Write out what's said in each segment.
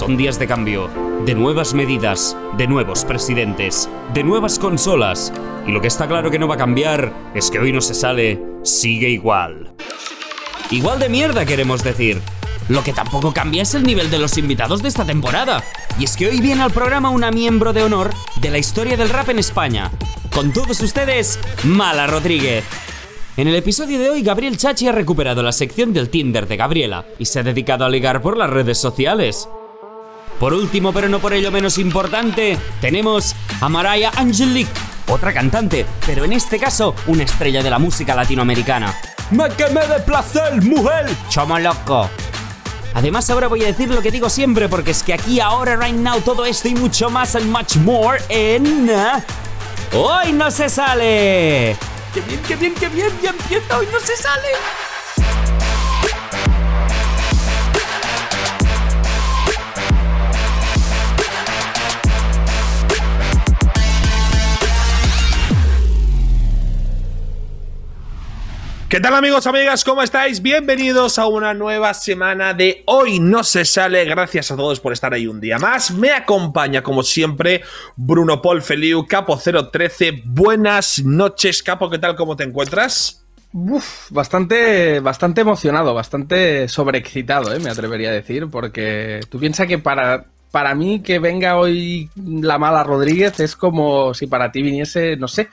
Son días de cambio, de nuevas medidas, de nuevos presidentes, de nuevas consolas. Y lo que está claro que no va a cambiar es que hoy no se sale, sigue igual. Igual de mierda queremos decir. Lo que tampoco cambia es el nivel de los invitados de esta temporada. Y es que hoy viene al programa una miembro de honor de la historia del rap en España. Con todos ustedes, Mala Rodríguez. En el episodio de hoy, Gabriel Chachi ha recuperado la sección del Tinder de Gabriela y se ha dedicado a ligar por las redes sociales. Por último, pero no por ello menos importante, tenemos a Mariah Angelique, otra cantante, pero en este caso una estrella de la música latinoamericana. ¡Me quemé de placer, mujer! ¡Chomo loco! Además, ahora voy a decir lo que digo siempre, porque es que aquí, ahora, right now, todo esto y mucho más and much more en. ¡Hoy no se sale! ¡Qué bien, qué bien, qué bien! ¡Ya empieza! ¡Hoy no se sale! ¿Qué tal amigos, amigas? ¿Cómo estáis? Bienvenidos a una nueva semana de Hoy no se sale. Gracias a todos por estar ahí un día más. Me acompaña, como siempre, Bruno Paul Feliu, Capo 013. Buenas noches, Capo. ¿Qué tal? ¿Cómo te encuentras? Uf, bastante, bastante emocionado, bastante sobreexcitado, ¿eh? me atrevería a decir, porque tú piensas que para, para mí que venga hoy la mala Rodríguez es como si para ti viniese, no sé,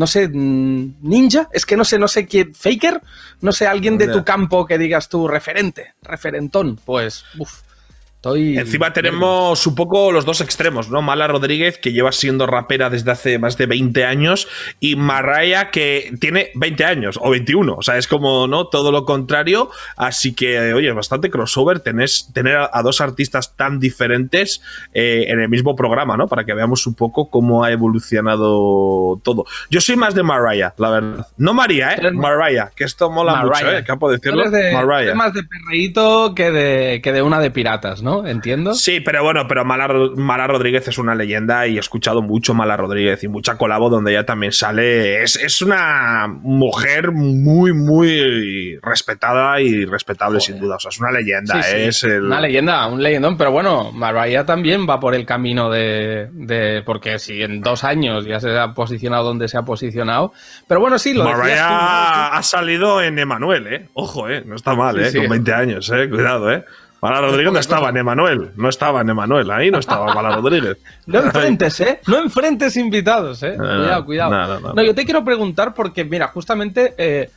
no sé, mm, ninja, es que no sé, no sé quién, faker, no sé, alguien de tu campo que digas tú referente, referentón, pues, uff. Estoy Encima tenemos un poco los dos extremos, ¿no? Mala Rodríguez, que lleva siendo rapera desde hace más de 20 años, y Mariah, que tiene 20 años o 21. O sea, es como, ¿no? Todo lo contrario. Así que, oye, bastante crossover tenés, tener a, dos artistas tan diferentes eh, en el mismo programa, ¿no? Para que veamos un poco cómo ha evolucionado todo. Yo soy más de Mariah, la verdad. No María, ¿eh? Mariah, que esto mola mucho, ¿eh? Capo decirlo. De, Mariah. más de perreíto que de, que de una de piratas, ¿no? Entiendo. Sí, pero bueno, pero Mala, Rodríguez es una leyenda y he escuchado mucho Mala Rodríguez y mucha colabo donde ella también sale. Es, una mujer muy, muy respetada y respetable, sin duda. O sea, es una leyenda. Es Una leyenda, un leyendón. Pero bueno, Mariah también va por el camino de, Porque si en dos años ya se ha posicionado donde se ha posicionado. Pero bueno, sí, lo Mariah ha salido en Emanuel, ¿eh? Ojo, ¿eh? No está mal, ¿eh? Con 20 años, ¿eh? Cuidado, ¿eh? Mala Rodríguez no estaba en Emanuel, no estaba en Emanuel, ahí no estaba Mala Rodríguez. no enfrentes, ¿eh? No enfrentes invitados, ¿eh? cuidado, cuidado. No, yo te quiero preguntar porque, mira, justamente eh,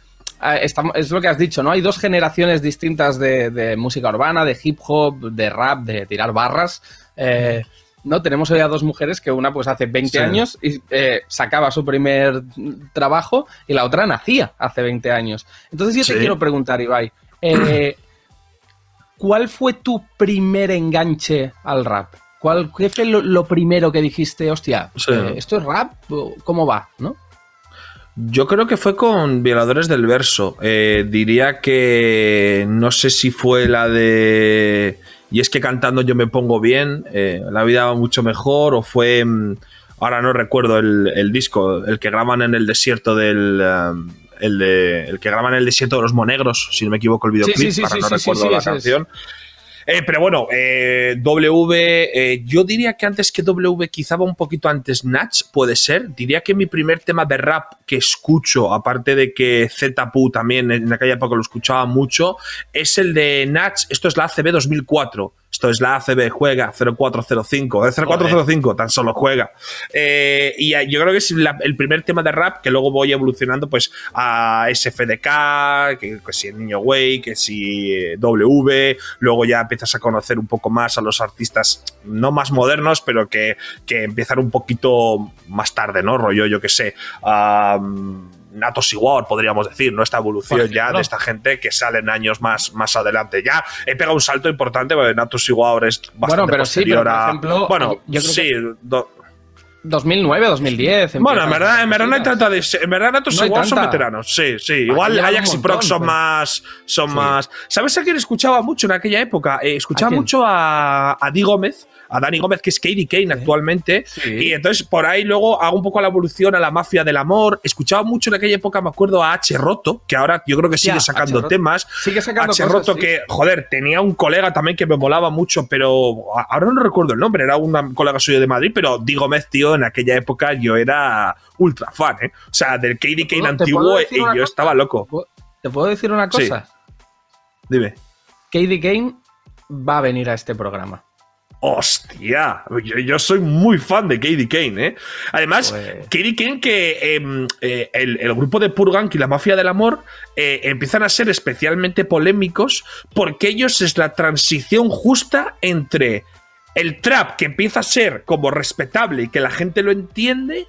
es lo que has dicho, ¿no? Hay dos generaciones distintas de, música urbana, de hip hop, de rap, de tirar barras. Eh, no, tenemos hoy a dos mujeres que una pues hace 20 años y eh, sacaba su primer trabajo y la otra nacía hace 20 años. Entonces yo te quiero preguntar, Ibai, eh, ¿cuál fue tu primer enganche al rap? ¿Cuál, ¿Qué fue lo, primero que dijiste, hostia, eh, esto es rap? ¿Cómo va? ¿No? Yo creo que fue con Violadores del Verso. Eh, diría que no sé si fue la de. Y es que cantando yo me pongo bien, eh, la vida va mucho mejor, o fue. Mm, ahora no recuerdo el, disco, el que graban en el desierto del el, de, el que graban el desierto de los monegros, si no me equivoco el videoclip, para no recuerdo la canción. Eh, pero bueno, eh, W, eh, yo diría que antes que W, quizá va un poquito antes Natch, puede ser. Diría que mi primer tema de rap que escucho, aparte de que ZPU también en aquella época lo escuchaba mucho, es el de Natch, esto es la ACB 2004. Esto es la ACB, juega 0405. El 0405 tan solo juega. Eh, y yo creo que es el primer tema de rap que luego voy evolucionando pues a SFDK, que, si el Niño Way, que si eh, W. Luego ya empiezas a conocer un poco más a los artistas, no más modernos, pero que, que empiezan un poquito más tarde, ¿no? Rollo, yo que sé. Natos igual, podríamos decir, ¿no? Esta evolución ya de esta gente que salen años más, más adelante. Ya he pegado un salto importante porque Natos igual es bastante bueno, pero posterior sí, por ejemplo, Bueno, yo sí... 2009, 2010. Bueno, en verdad, en verdad no hay tanta. En verdad, Natos igual son veteranos. Sí, sí. Igual Ajax y Prox son más. Son más. ¿Sabes a quién escuchaba mucho en aquella época? Eh, escuchaba mucho a, a Di Gómez a Dani Gómez, que es Katie Kane actualmente. Y entonces por ahí luego hago un poco la evolución a la mafia del amor. Escuchaba mucho en aquella época, me acuerdo, a H. Roto, que ahora yo creo que sigue sacando temas. Sigue sacando H. Roto, que, joder, tenía un colega también que me molaba mucho, pero ahora no recuerdo el nombre, era un colega suyo de Madrid, pero Di Gómez, tío, en aquella época yo era ultra fan, ¿eh? O sea, del Katie Kane antiguo y yo estaba loco. ¿Te puedo decir una cosa? Dime. Katie Kane va a venir a este programa. Hostia, yo, soy muy fan de Katie Kane, ¿eh? Además, pues- Katie Kane, que em, eh, el, grupo de Purgank y la Mafia del Amor eh, empiezan a ser especialmente polémicos porque ellos es la transición justa entre el trap que empieza a ser como respetable y que la gente lo entiende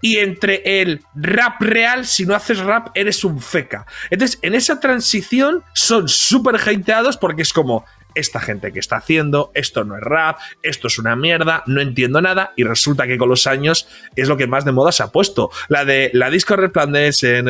y entre el rap real, si no haces rap, eres un feca. Entonces, en esa transición son súper hateados porque es como, esta gente que está haciendo, esto no es rap, esto es una mierda, no entiendo nada y resulta que con los años es lo que más de moda se ha puesto. La de la disco resplandece,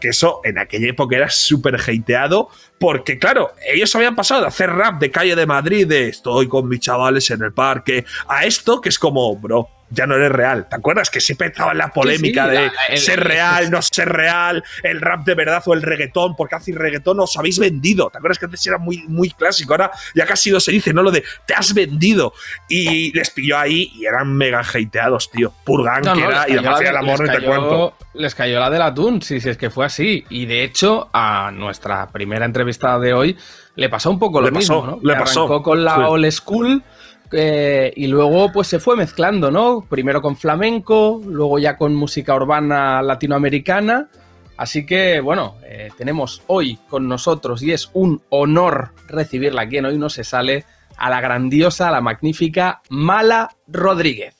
que eso en aquella época era súper hateado porque claro, ellos habían pasado de hacer rap de calle de Madrid, de estoy con mis chavales en el parque, a esto que es como, bro, ya no eres real. ¿Te acuerdas que siempre estaba la polémica de ser real, no ser real, el rap de verdad o el reggaetón? Porque hace reggaetón os habéis vendido. ¿Te acuerdas que antes era muy, muy clásico? Ahora ya casi no se dice, ¿no? Lo de te has vendido. Y les pilló ahí y eran mega hateados, tío. Purgan, que era, y la del amor, no te cuento. Les cayó la del atún, sí, sí, es que fue así. Y de hecho, a nuestra primera entrevistada de hoy le pasó un poco lo mismo, ¿no? Le pasó. Arrancó con la old school eh, y luego pues se fue mezclando, ¿no? Primero con flamenco, luego ya con música urbana latinoamericana. Así que bueno, eh, tenemos hoy con nosotros y es un honor recibirla aquí en Hoy No Se Sale a la grandiosa, a la magnífica Mala Rodríguez.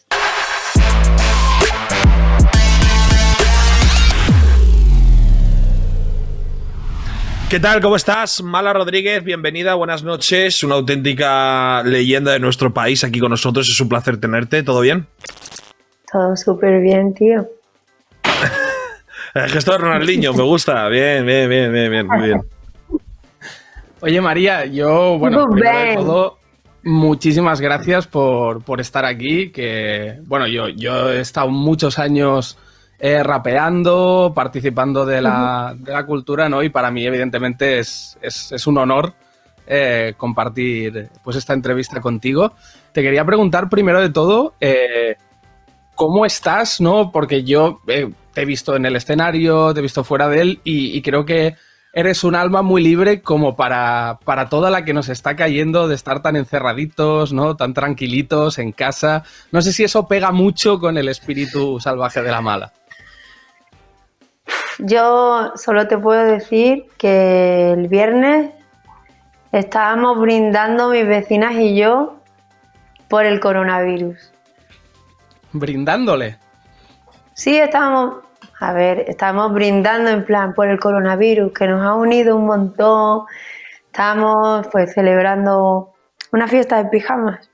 ¿Qué tal? ¿Cómo estás? Mala Rodríguez, bienvenida, buenas noches. Una auténtica leyenda de nuestro país aquí con nosotros. Es un placer tenerte. ¿Todo bien? Todo súper bien, tío. El gesto de Ronaldinho, me gusta. Bien, bien, bien, bien, bien, muy bien. Oye, María, yo, bueno, primero de todo, muchísimas gracias por, por, estar aquí. Que, bueno, yo, yo he estado muchos años eh, rapeando, participando de la, cultura, ¿no? Y para mí, evidentemente, es, un honor eh, compartir pues, esta entrevista contigo. Te quería preguntar primero de todo, eh, ¿cómo estás? ¿no? Porque yo te he visto en el escenario, te he visto fuera de él y, creo que eres un alma muy libre como para, para, toda la que nos está cayendo de estar tan encerraditos, ¿no? Tan tranquilitos en casa. No sé si eso pega mucho con el espíritu salvaje de la mala. Yo solo te puedo decir que el viernes estábamos brindando mis vecinas y yo por el coronavirus. ¿Brindándole? Sí, estábamos, a ver, estábamos brindando en plan por el coronavirus, que nos ha unido un montón. Estábamos pues celebrando una fiesta de pijamas.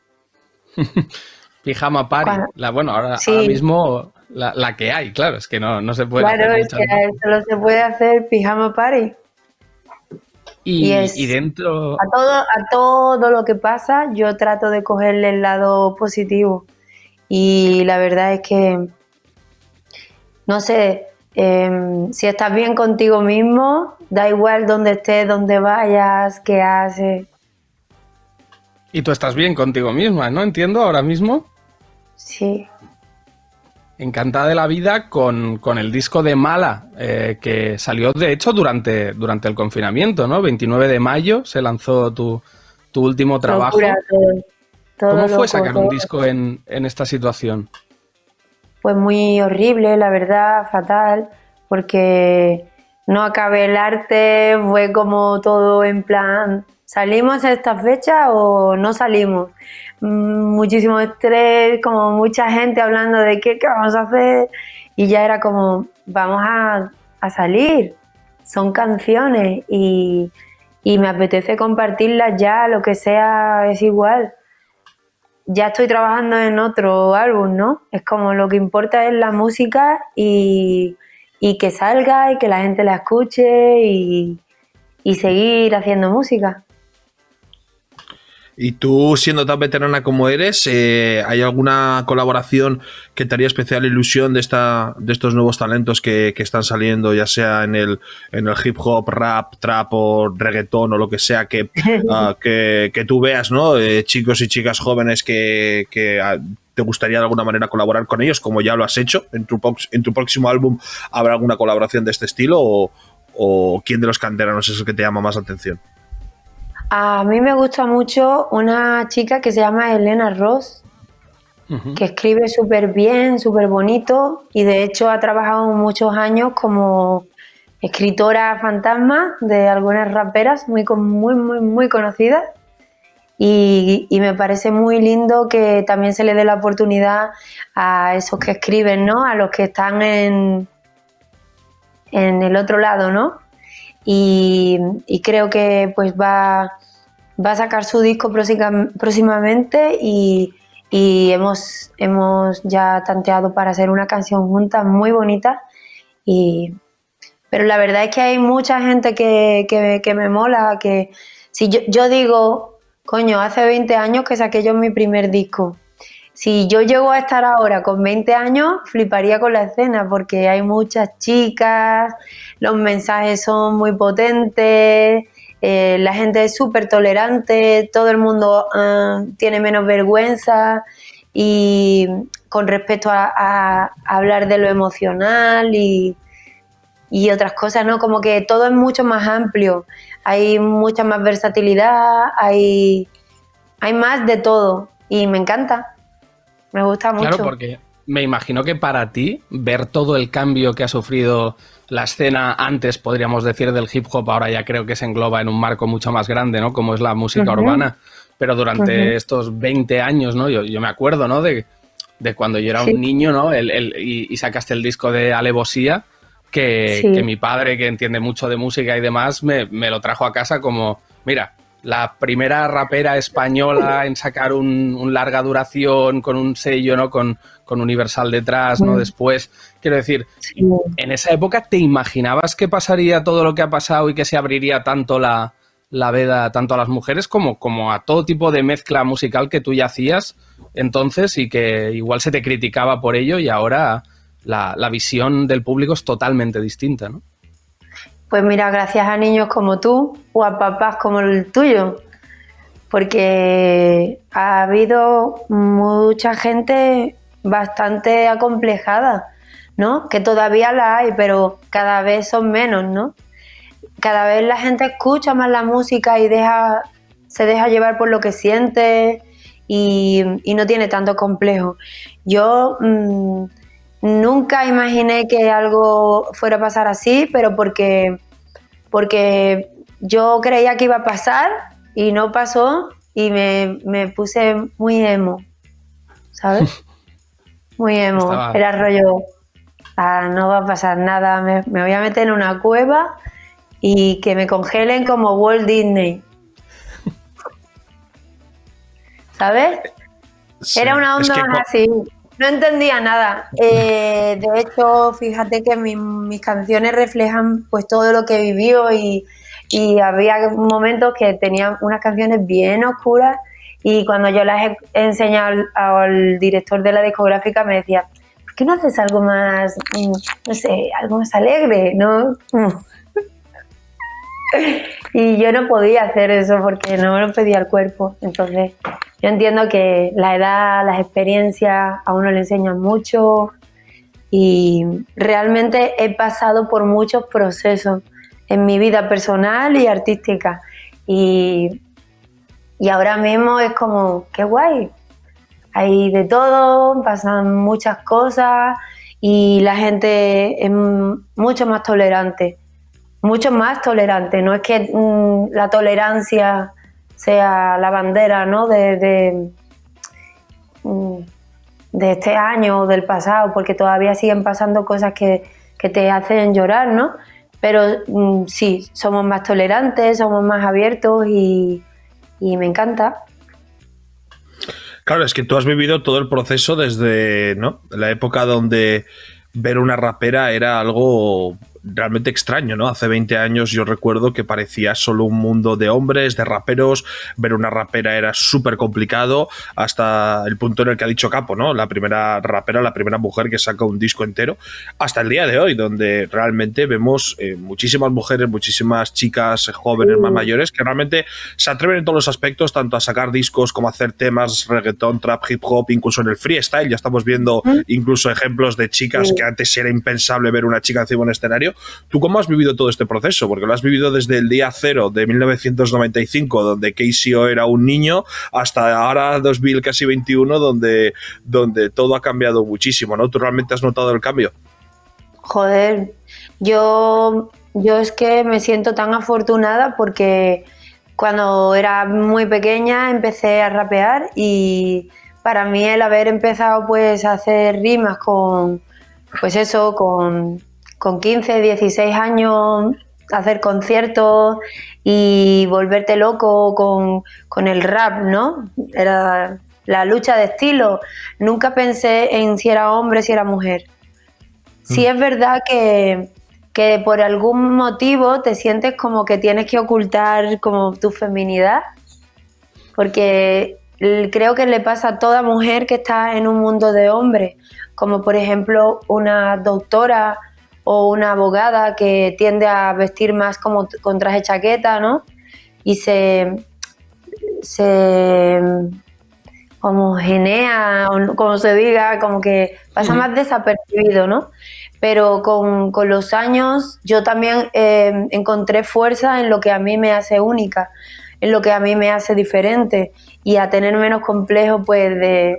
Pijama party. La, bueno, ahora, ahora mismo la, que hay, claro, es que no, se puede claro, es que solo se puede hacer pijama party. Y, dentro... A todo, a todo lo que pasa yo trato de cogerle el lado positivo. Y la verdad es que, no sé, em, si estás bien contigo mismo, da igual dónde estés, dónde vayas, qué haces. Y tú estás bien contigo misma, ¿no? Entiendo ahora mismo. Sí. Encantada de la vida con, el disco de Mala, eh, que salió de hecho durante, durante el confinamiento, ¿no? 29 de mayo se lanzó tu, último trabajo. ¿Cómo fue sacar un disco en, esta situación? Pues muy horrible, la verdad, fatal, porque no acabé el arte, fue como todo en plan, ¿salimos a esta fecha o no salimos? muchísimo estrés, como mucha gente hablando de qué, qué vamos a hacer y ya era como, vamos a, salir, son canciones y, me apetece compartirlas ya, lo que sea es igual. Ya estoy trabajando en otro álbum, ¿no? Es como lo que importa es la música y, que salga y que la gente la escuche y seguir haciendo música. Y tú, siendo tan veterana como eres, eh, ¿hay alguna colaboración que te haría especial ilusión de, esta, de estos nuevos talentos que, están saliendo, ya sea en el, en el hip hop, rap, trap o reggaetón o lo que sea, que, ah, que, tú veas, ¿no? Eh, chicos y chicas jóvenes que, ah, te gustaría de alguna manera colaborar con ellos, como ya lo has hecho. ¿En tu, en tu próximo álbum habrá alguna colaboración de este estilo o, o quién de los canteranos es el que te llama más atención? A mí me gusta mucho una chica que se llama Elena Ross, que escribe súper bien, súper bonito y de hecho ha trabajado muchos años como escritora fantasma de algunas raperas muy, muy, muy, muy conocidas. Y, me parece muy lindo que también se le dé la oportunidad a esos que escriben, ¿no? A los que están en, en el otro lado, ¿no? Y, creo que pues va, va a sacar su disco próximamente y, hemos, hemos ya tanteado para hacer una canción junta muy bonita y pero la verdad es que hay mucha gente que, que, me mola, que si yo, yo, digo, coño, hace 20 años que saqué yo mi primer disco. Si yo llego a estar ahora con 20 años, fliparía con la escena porque hay muchas chicas, los mensajes son muy potentes, eh, la gente es súper tolerante, todo el mundo ah, tiene menos vergüenza y con respecto a, hablar de lo emocional y, y, otras cosas, ¿no? Como que todo es mucho más amplio, hay mucha más versatilidad, hay, hay más de todo y me encanta, me gusta mucho. Claro, porque me imagino que para ti ver todo el cambio que ha sufrido la escena antes, podríamos decir, del hip hop, ahora ya creo que se engloba en un marco mucho más grande, ¿no? Como es la música urbana. Pero durante estos 20 años, ¿no? Yo, yo me acuerdo, ¿no? De, cuando yo era un niño, ¿no? El, y, sacaste el disco de Alevosía, que, que, mi padre, que entiende mucho de música y demás, me, me lo trajo a casa como, mira, la primera rapera española en sacar un, larga duración con un sello, ¿no? Con, Universal detrás, ¿no? Mm. Después, quiero decir, en esa época te imaginabas que pasaría todo lo que ha pasado y que se abriría tanto la, veda tanto a las mujeres como, como a todo tipo de mezcla musical que tú ya hacías entonces y que igual se te criticaba por ello y ahora la, la visión del público es totalmente distinta, ¿no? Pues mira, gracias a niños como tú o a papás como el tuyo, porque ha habido mucha gente bastante acomplejada, ¿no? Que todavía la hay, pero cada vez son menos, ¿no? Cada vez la gente escucha más la música y deja, se deja llevar por lo que siente y, no tiene tanto complejo. Yo mm, Nunca imaginé que algo fuera a pasar así, pero porque, porque yo creía que iba a pasar y no pasó y me, puse muy emo, ¿sabes? Muy emo. Era rollo, ah, no va a pasar nada, me, voy a meter en una cueva y que me congelen como Walt Disney. ¿Sabes? Era una onda así. No entendía nada. Eh, de hecho, fíjate que mis canciones reflejan pues todo lo que vivió y, y había momentos que tenía unas canciones bien oscuras y cuando yo las he enseñado al, director de la discográfica me decía, ¿por qué no haces algo más, mm, no sé, algo más alegre, no? y yo no podía hacer eso porque no me lo pedía el cuerpo. Entonces, yo entiendo que la edad, las experiencias a uno le enseñan mucho y realmente he pasado por muchos procesos en mi vida personal y artística. Y, y ahora mismo es como, qué guay. Hay de todo, pasan muchas cosas y la gente es mucho más tolerante mucho más tolerante. No es que mm, la tolerancia sea la bandera ¿no? de, mm, de, este año o del pasado, porque todavía siguen pasando cosas que, que te hacen llorar, ¿no? Pero mm, sí, somos más tolerantes, somos más abiertos y, y me encanta. Claro, es que tú has vivido todo el proceso desde ¿no? la época donde ver una rapera era algo realmente extraño, ¿no? Hace 20 años yo recuerdo que parecía solo un mundo de hombres, de raperos, ver una rapera era súper complicado, hasta el punto en el que ha dicho Capo, ¿no? La primera rapera, la primera mujer que saca un disco entero, hasta el día de hoy, donde realmente vemos eh, muchísimas mujeres, muchísimas chicas jóvenes más mayores que realmente se atreven en todos los aspectos, tanto a sacar discos como a hacer temas, reggaetón, trap, hip hop, incluso en el freestyle, ya estamos viendo incluso ejemplos de chicas que antes era impensable ver una chica encima de un escenario. ¿Tú cómo has vivido todo este proceso? Porque lo has vivido desde el día cero de 1995, donde KCO era un niño, hasta ahora 2000, casi 21, donde, donde todo ha cambiado muchísimo, ¿no? ¿Tú realmente has notado el cambio? Joder, yo, yo es que me siento tan afortunada porque cuando era muy pequeña empecé a rapear y para mí el haber empezado pues a hacer rimas con, pues eso, con, con 15, 16 años, hacer conciertos y volverte loco con, el rap, ¿no? Era la lucha de estilo. Nunca pensé en si era hombre, si era mujer. Sí mm. es verdad que, que por algún motivo te sientes como que tienes que ocultar como tu feminidad, porque creo que le pasa a toda mujer que está en un mundo de hombres, como por ejemplo una doctora o una abogada que tiende a vestir más como con traje chaqueta, ¿no? Y se, se como genea, o como se diga, como que pasa más desapercibido, ¿no? Pero con, los años yo también eh, encontré fuerza en lo que a mí me hace única, en lo que a mí me hace diferente y a tener menos complejo pues de,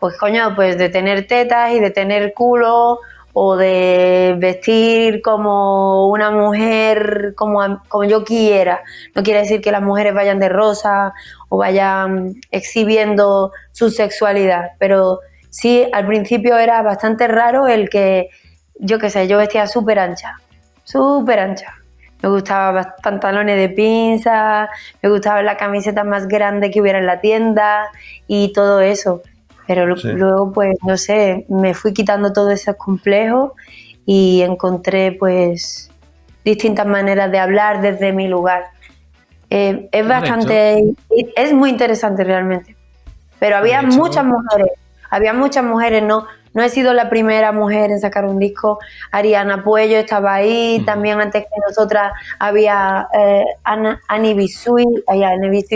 pues coño, pues de tener tetas y de tener culo o de vestir como una mujer como, como yo quiera. No quiere decir que las mujeres vayan de rosa o vayan exhibiendo su sexualidad, pero sí, al principio era bastante raro el que, yo qué sé, yo vestía súper ancha, súper ancha. Me gustaban pantalones de pinza, me gustaba la camiseta más grande que hubiera en la tienda y todo eso. Pero luego, pues, no sé, me fui quitando todos esos complejos y encontré, pues, distintas maneras de hablar desde mi lugar. Eh, es bastante, es muy interesante realmente. Pero había muchas mujeres, había muchas mujeres, no, no he sido la primera mujer en sacar un disco. Ariana Puello estaba ahí, también antes que nosotras había eh, Annie Bisuit,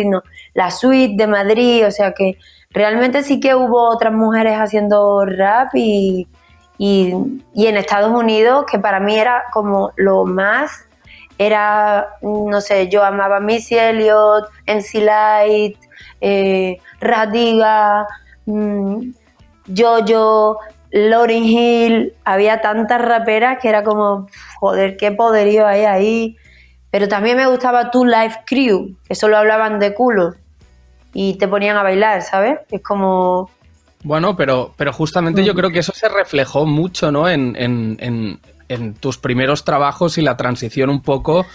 no, la Suite de Madrid, o sea que realmente sí que hubo otras mujeres haciendo rap y, y, en Estados Unidos, que para mí era como lo más, era, no sé, yo amaba Missy Elliott, MC Light, eh, Radiga, mm, Jojo, Lauryn Hill, había tantas raperas que era como, joder, qué poderío hay ahí. Pero también me gustaba Tu Life Crew, que solo hablaban de culo y te ponían a bailar, ¿sabes? Es como... Bueno, pero, pero justamente yo creo que eso se reflejó mucho, ¿no? En, en, en, tus primeros trabajos y la transición un poco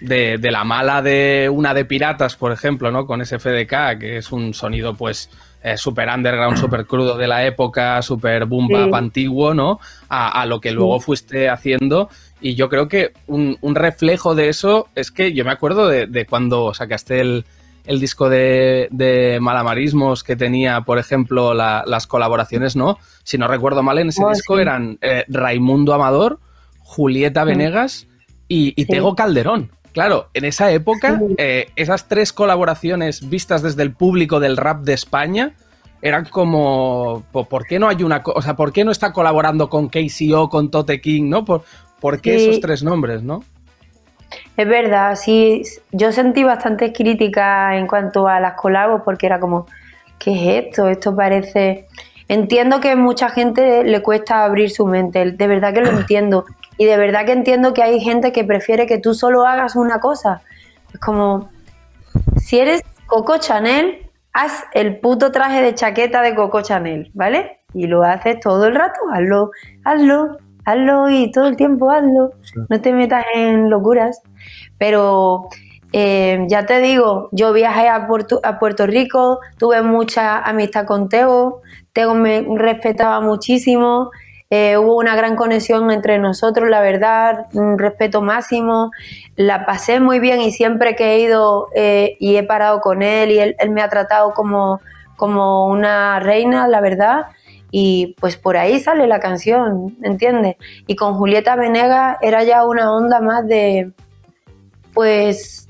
de, de, la mala de una de piratas, por ejemplo, ¿no? Con SFDK, que es un sonido, pues, eh, súper underground, súper crudo de la época, súper boom bap antiguo, ¿no? A, lo que luego fuiste haciendo. Y yo creo que un, reflejo de eso es que yo me acuerdo de, cuando sacaste el, disco de, malamarismos que tenía, por ejemplo, las colaboraciones, ¿no? Si no recuerdo mal, en ese oh, disco eran eh, Raimundo Amador, Julieta Venegas y, Tego Calderón. Claro, en esa época, eh, esas tres colaboraciones vistas desde el público del rap de España eran como, ¿por qué no hay una, o sea, por qué no está colaborando con KCO, con Tote King, ¿no? ¿Por, qué esos tres nombres, no? Es verdad, sí, yo sentí bastante crítica en cuanto a las colabos porque era como, ¿qué es esto? Esto parece... Entiendo que a mucha gente le cuesta abrir su mente, de verdad que lo entiendo. Y de verdad que entiendo que hay gente que prefiere que tú solo hagas una cosa. Es como, si eres Coco Chanel, haz el puto traje de chaqueta de Coco Chanel, ¿vale? Y lo haces todo el rato, hazlo, hazlo, hazlo y todo el tiempo hazlo. No te metas en locuras. Pero eh, ya te digo, yo viajé a Puerto, a Puerto Rico, tuve mucha amistad con Teo, Teo me respetaba muchísimo eh, hubo una gran conexión entre nosotros, la verdad, un respeto máximo, la pasé muy bien y siempre que he ido eh, y he parado con él y él, me ha tratado como, como una reina, la verdad, y pues por ahí sale la canción, ¿entiendes? Y con Julieta Venegas era ya una onda más de, pues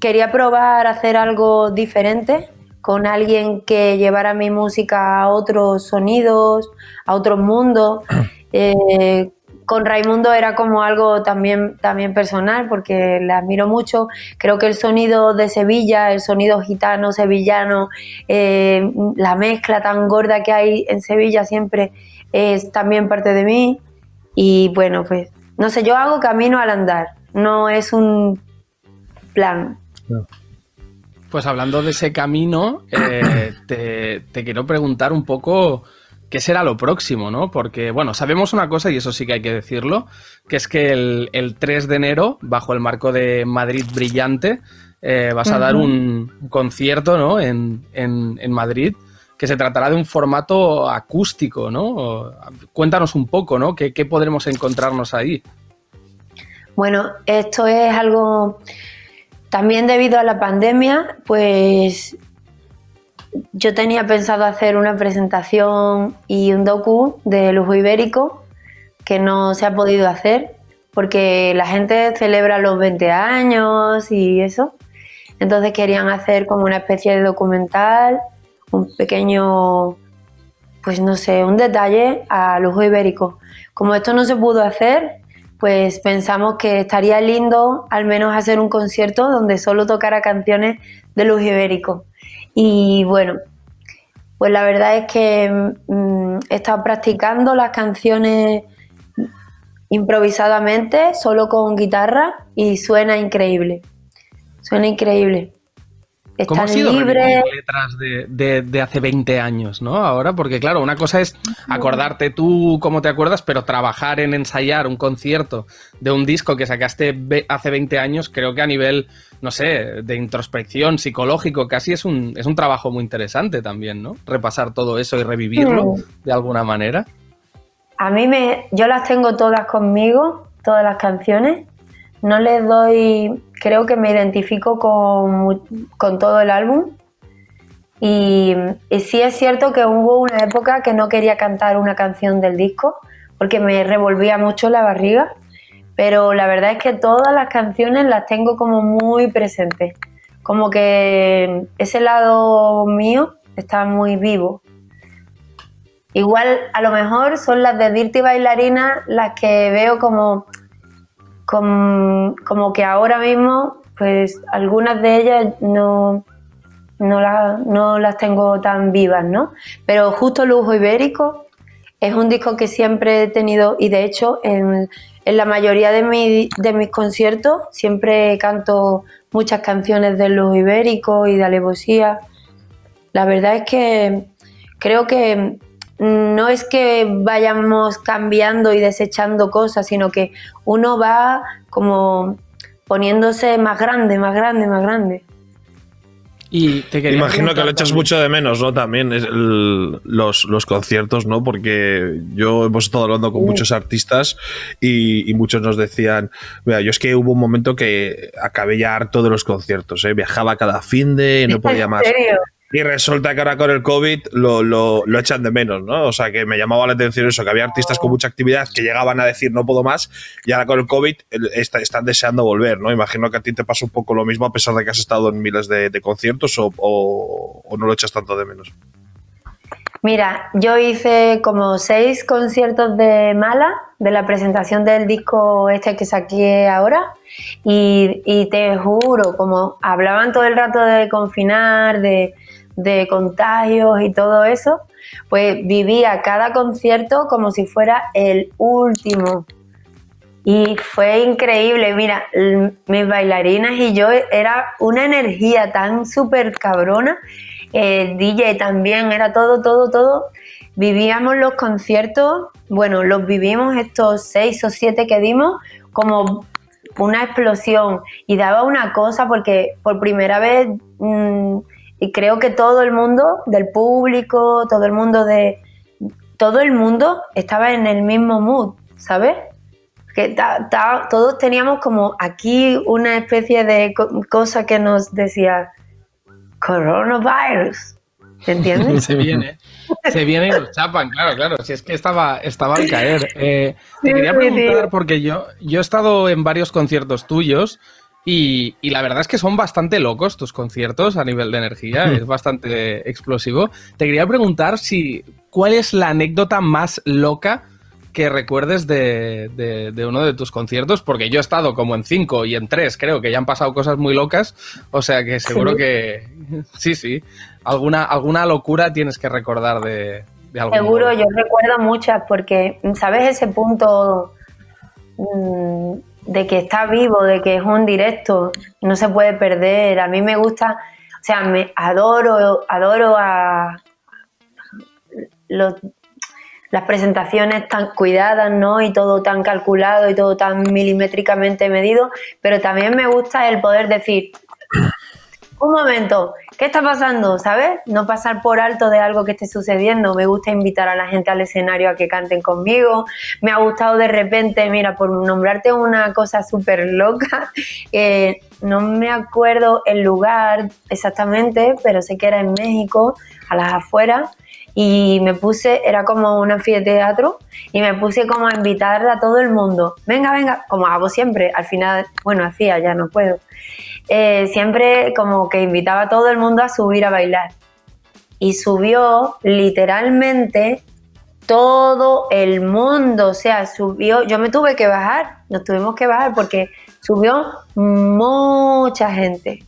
quería probar hacer algo diferente con alguien que llevara mi música a otros sonidos, a otros mundos. Eh, con Raimundo era como algo también, también personal porque le admiro mucho. Creo que el sonido de Sevilla, el sonido gitano, sevillano, eh, la mezcla tan gorda que hay en Sevilla siempre es también parte de mí. Y bueno, pues no sé, yo hago camino al andar, no es un plan. Pues hablando de ese camino, eh, te, quiero preguntar un poco qué será lo próximo, ¿no? Porque, bueno, sabemos una cosa, y eso sí que hay que decirlo, que es que el, 3 de enero, bajo el marco de Madrid Brillante, eh, vas a dar un concierto, ¿no? En, Madrid, que se tratará de un formato acústico, ¿no? Cuéntanos un poco, ¿no? ¿Qué, qué podremos encontrarnos ahí? Bueno, esto es algo también debido a la pandemia, pues yo tenía pensado hacer una presentación y un docu de lujo ibérico que no se ha podido hacer porque la gente celebra los 20 años y eso. Entonces querían hacer como una especie de documental, un pequeño, pues no sé, un detalle a lujo ibérico. Como esto no se pudo hacer, pues pensamos que estaría lindo al menos hacer un concierto donde solo tocara canciones de Luz Ibérico. Y bueno, pues la verdad es que mm, he estado practicando las canciones improvisadamente, solo con guitarra, y suena increíble. Suena increíble. ¿Cómo ha sido letras de, hace 20 años, ¿no? Ahora, porque claro, una cosa es acordarte tú cómo te acuerdas, pero trabajar en ensayar un concierto de un disco que sacaste hace 20 años, creo que a nivel, no sé, de introspección psicológico, casi es un, es un trabajo muy interesante también, ¿no? Repasar todo eso y revivirlo de alguna manera. A mí me, yo las tengo todas conmigo, todas las canciones, no les doy, creo que me identifico con, todo el álbum. Y, sí es cierto que hubo una época que no quería cantar una canción del disco porque me revolvía mucho la barriga, pero la verdad es que todas las canciones las tengo como muy presentes, como que ese lado mío está muy vivo. Igual a lo mejor son las de Dirty Bailarina las que veo como como, que ahora mismo, pues algunas de ellas no, no, las tengo tan vivas, ¿no? Pero justo Lujo Ibérico es un disco que siempre he tenido y de hecho en, la mayoría de, de, mis conciertos siempre canto muchas canciones de Lujo Ibérico y de Alevosía. La verdad es que creo que no es que vayamos cambiando y desechando cosas, sino que uno va como poniéndose más grande, más grande, más grande. Y te Imagino que lo echas mucho de menos, ¿no? También los, conciertos, ¿no? Porque yo hemos estado hablando con muchos artistas y, muchos nos decían, mira, yo es que hubo un momento que acabé ya harto de los conciertos, ¿eh? Viajaba cada fin de, no podía más. Y resulta que ahora con el COVID lo, lo, lo, echan de menos, ¿no? O sea, que me llamaba la atención eso, que había artistas con mucha actividad que llegaban a decir no puedo más y ahora con el COVID están deseando volver, ¿no? Imagino que a ti te pasa un poco lo mismo a pesar de que has estado en miles de, conciertos o, o, no lo echas tanto de menos. Mira, yo hice como seis conciertos de Mala, de la presentación del disco este que saqué ahora, y, y te juro, como hablaban todo el rato de confinar, de de contagios y todo eso, pues vivía cada concierto como si fuera el último. Y fue increíble, mira, mis bailarinas y yo era una energía tan súper cabrona, DJ también, era todo, todo, todo. Vivíamos los conciertos, bueno, los vivimos estos seis o siete que dimos como una explosión y daba una cosa porque por primera vez... Mm, y creo que todo el mundo del público, todo el mundo de todo el mundo estaba en el mismo mood, ¿sabes? Que todos teníamos como aquí una especie de cosa que nos decía coronavirus. ¿Entiendes? se viene. Se viene y los chapan, claro, claro. Si es que estaba, estaba al caer. Eh, te quería preguntar, porque yo, yo he estado en varios conciertos tuyos y, la verdad es que son bastante locos tus conciertos a nivel de energía, es bastante explosivo. Te quería preguntar si cuál es la anécdota más loca que recuerdes de, uno de tus conciertos, porque yo he estado como en cinco y en tres, creo que ya han pasado cosas muy locas, o sea que seguro que sí, sí, alguna, alguna locura tienes que recordar de, de algo. Seguro, yo recuerdo muchas, porque, ¿sabes ese punto mm, de que está vivo, de que es un directo, no se puede perder? A mí me gusta, o sea, me adoro, adoro a los las presentaciones tan cuidadas, ¿no? Y todo tan calculado y todo tan milimétricamente medido, pero también me gusta el poder decir, un momento, ¿qué está pasando? ¿Sabes? No pasar por alto de algo que esté sucediendo. Me gusta invitar a la gente al escenario a que canten conmigo. Me ha gustado de repente, mira, por nombrarte una cosa súper loca, eh, no me acuerdo el lugar exactamente, pero sé que era en México, a las afueras y me puse, era como un anfiteatro, y me puse como a invitar a todo el mundo, venga, venga, como hago siempre, al final, bueno, hacía, ya no puedo, eh, siempre como que invitaba a todo el mundo a subir a bailar. Y subió literalmente todo el mundo, o sea, subió, yo me tuve que bajar, nos tuvimos que bajar porque subió mucha gente,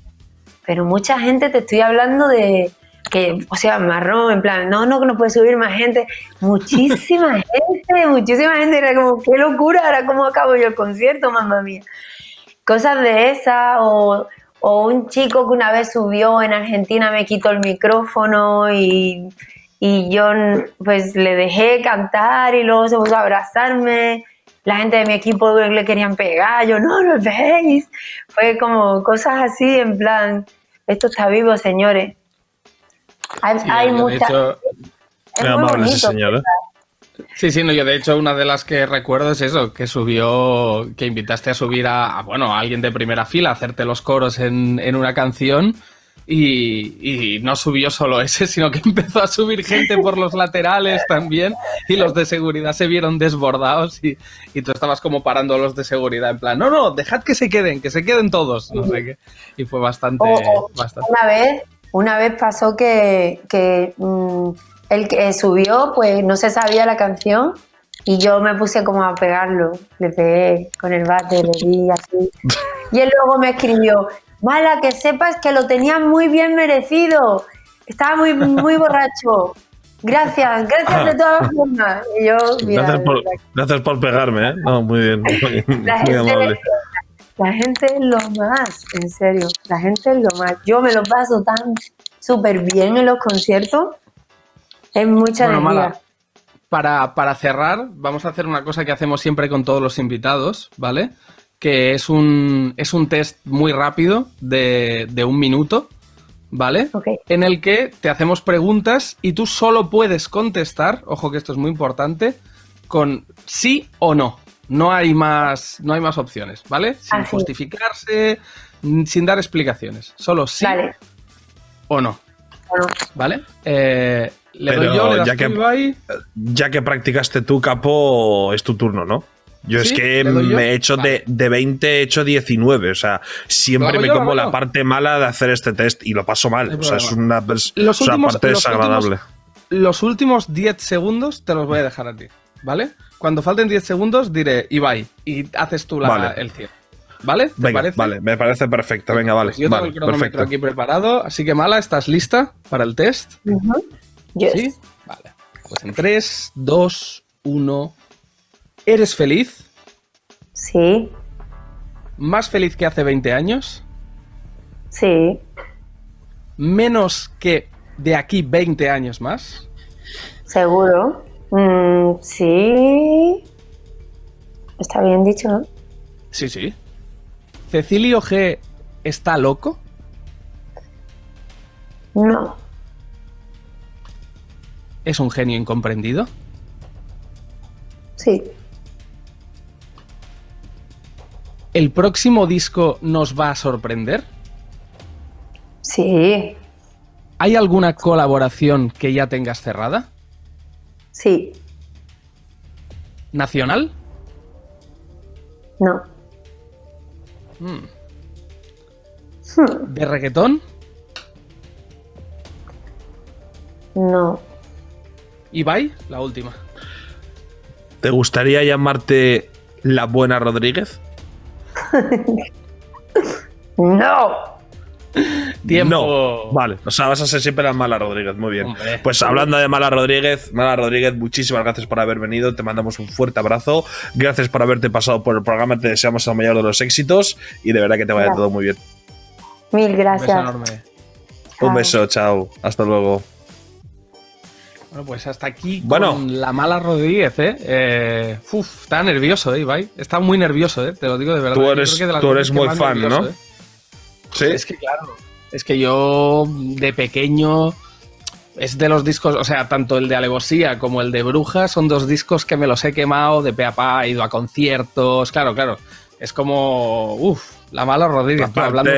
pero mucha gente, te estoy hablando de que, o sea, marrón, en plan, no, no, que no puede subir más gente. Muchísima gente, muchísima gente. Era como, qué locura, ahora cómo acabo yo el concierto, mamá mía. Cosas de esa, o, o un chico que una vez subió en Argentina, me quitó el micrófono y, y yo pues le dejé cantar y luego se puso a abrazarme. La gente de mi equipo le querían pegar, yo no, no veis. Fue como cosas así, en plan, esto está vivo, señores. Hay, sí, hay muchas. amable ¿eh? Sí, sí, no, yo de hecho una de las que recuerdo es eso, que subió, que invitaste a subir a, bueno, a alguien de primera fila a hacerte los coros en, una canción y, no subió solo ese, sino que empezó a subir gente por los laterales también y los de seguridad se vieron desbordados y, tú estabas como parando a los de seguridad en plan, no, no, dejad que se queden, que se queden todos, no sé qué. Y fue bastante, bastante. Una vez una vez pasó que, mm, el que subió, pues no se sabía la canción y yo me puse como a pegarlo. Le pegué con el bate, le di así. Y él luego me escribió, Mala, que sepas que lo tenía muy bien merecido. Estaba muy, muy borracho. Gracias, gracias de todas formas. Y yo, gracias, por, pegarme, ¿eh? No, muy bien, muy, amable. La gente es lo más, en serio. La gente es lo más. Yo me lo paso tan súper bien en los conciertos. Es mucha bueno, para, para cerrar, vamos a hacer una cosa que hacemos siempre con todos los invitados, ¿vale? Que es un, es un test muy rápido de, de un minuto, ¿vale? En el que te hacemos preguntas y tú solo puedes contestar, ojo que esto es muy importante, con sí o no. No hay más, no hay más opciones, ¿vale? Sin justificarse, sin dar explicaciones. Solo sí o no. ¿Vale? Eh, le doy yo, le das ya, que, ya que practicaste tu capo, es tu turno, ¿no? Yo es que me he hecho de, de, 20, he hecho 19. O sea, siempre me como la parte mala de hacer este test y lo paso mal. o sea, es una, parte desagradable. los últimos 10 segundos te los voy a dejar a ti, ¿vale? Cuando falten 10 segundos diré Ibai y haces tú la, el cierre. ¿Vale? ¿Te parece? Vale, me parece perfecto. Venga, vale. Yo tengo el cronómetro aquí preparado. Así que, Mala, ¿estás lista para el test? ¿Sí? Vale. Pues en 3, 2, 1. ¿Eres feliz? Sí. ¿Más feliz que hace 20 años? Sí. ¿Menos que de aquí 20 años más? Seguro. Mm, sí. Está bien dicho, ¿no? Sí, sí. ¿Cecilio G está loco? No. ¿Es un genio incomprendido? Sí. ¿El próximo disco nos va a sorprender? Sí. ¿Hay alguna colaboración que ya tengas cerrada? Sí. ¿Nacional? No. Hmm. Hmm. ¿De reggaetón? No. ¿Ibai? La última. ¿Te gustaría llamarte la buena Rodríguez? no. Tiempo. No. Vale, o sea, vas a ser siempre la mala Rodríguez. Muy bien. Pues hablando de mala Rodríguez, mala Rodríguez, muchísimas gracias por haber venido. Te mandamos un fuerte abrazo. Gracias por haberte pasado por el programa. Te deseamos el mayor de los éxitos y de verdad que te vaya todo muy bien. Mil gracias. Un beso enorme. Un beso, chao. Hasta luego. Bueno, pues hasta aquí bueno. con la mala Rodríguez, ¿eh? eh uf, está nervioso, ¿eh, Ibai? Está muy nervioso, ¿eh? Te lo digo de verdad. Tú eres, tú eres muy fan, ¿no? ¿eh? Sí. Es que, claro, es que yo de pequeño es de los discos, o sea, tanto el de Alevosía como el de Brujas son dos discos que me los he quemado de pe a pa, he ido a conciertos, claro, claro. Es como, uff, la mala Rodríguez. hablando